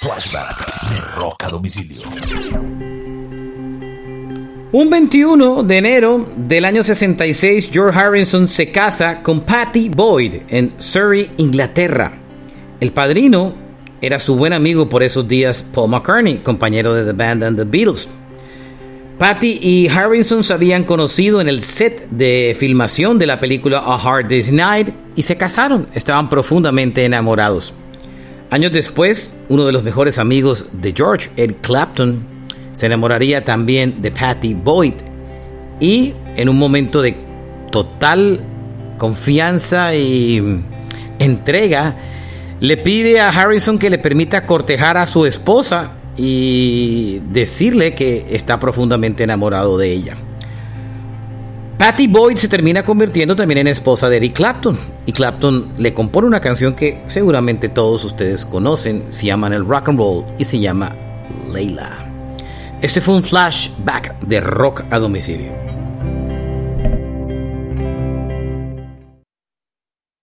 Flashback de Rock a Domicilio. Un 21 de enero del año 66, George Harrison se casa con Patty Boyd en Surrey, Inglaterra. El padrino era su buen amigo por esos días, Paul McCartney, compañero de The Band and the Beatles. Patty y Harrison se habían conocido en el set de filmación de la película A Hard Day's Night y se casaron. Estaban profundamente enamorados. Años después, uno de los mejores amigos de George, Ed Clapton, se enamoraría también de Patty Boyd y en un momento de total confianza y entrega le pide a Harrison que le permita cortejar a su esposa y decirle que está profundamente enamorado de ella. Patty Boyd se termina convirtiendo también en esposa de Eric Clapton y Clapton le compone una canción que seguramente todos ustedes conocen, se llama el rock and roll y se llama Layla. Este fue un flashback de rock a domicilio.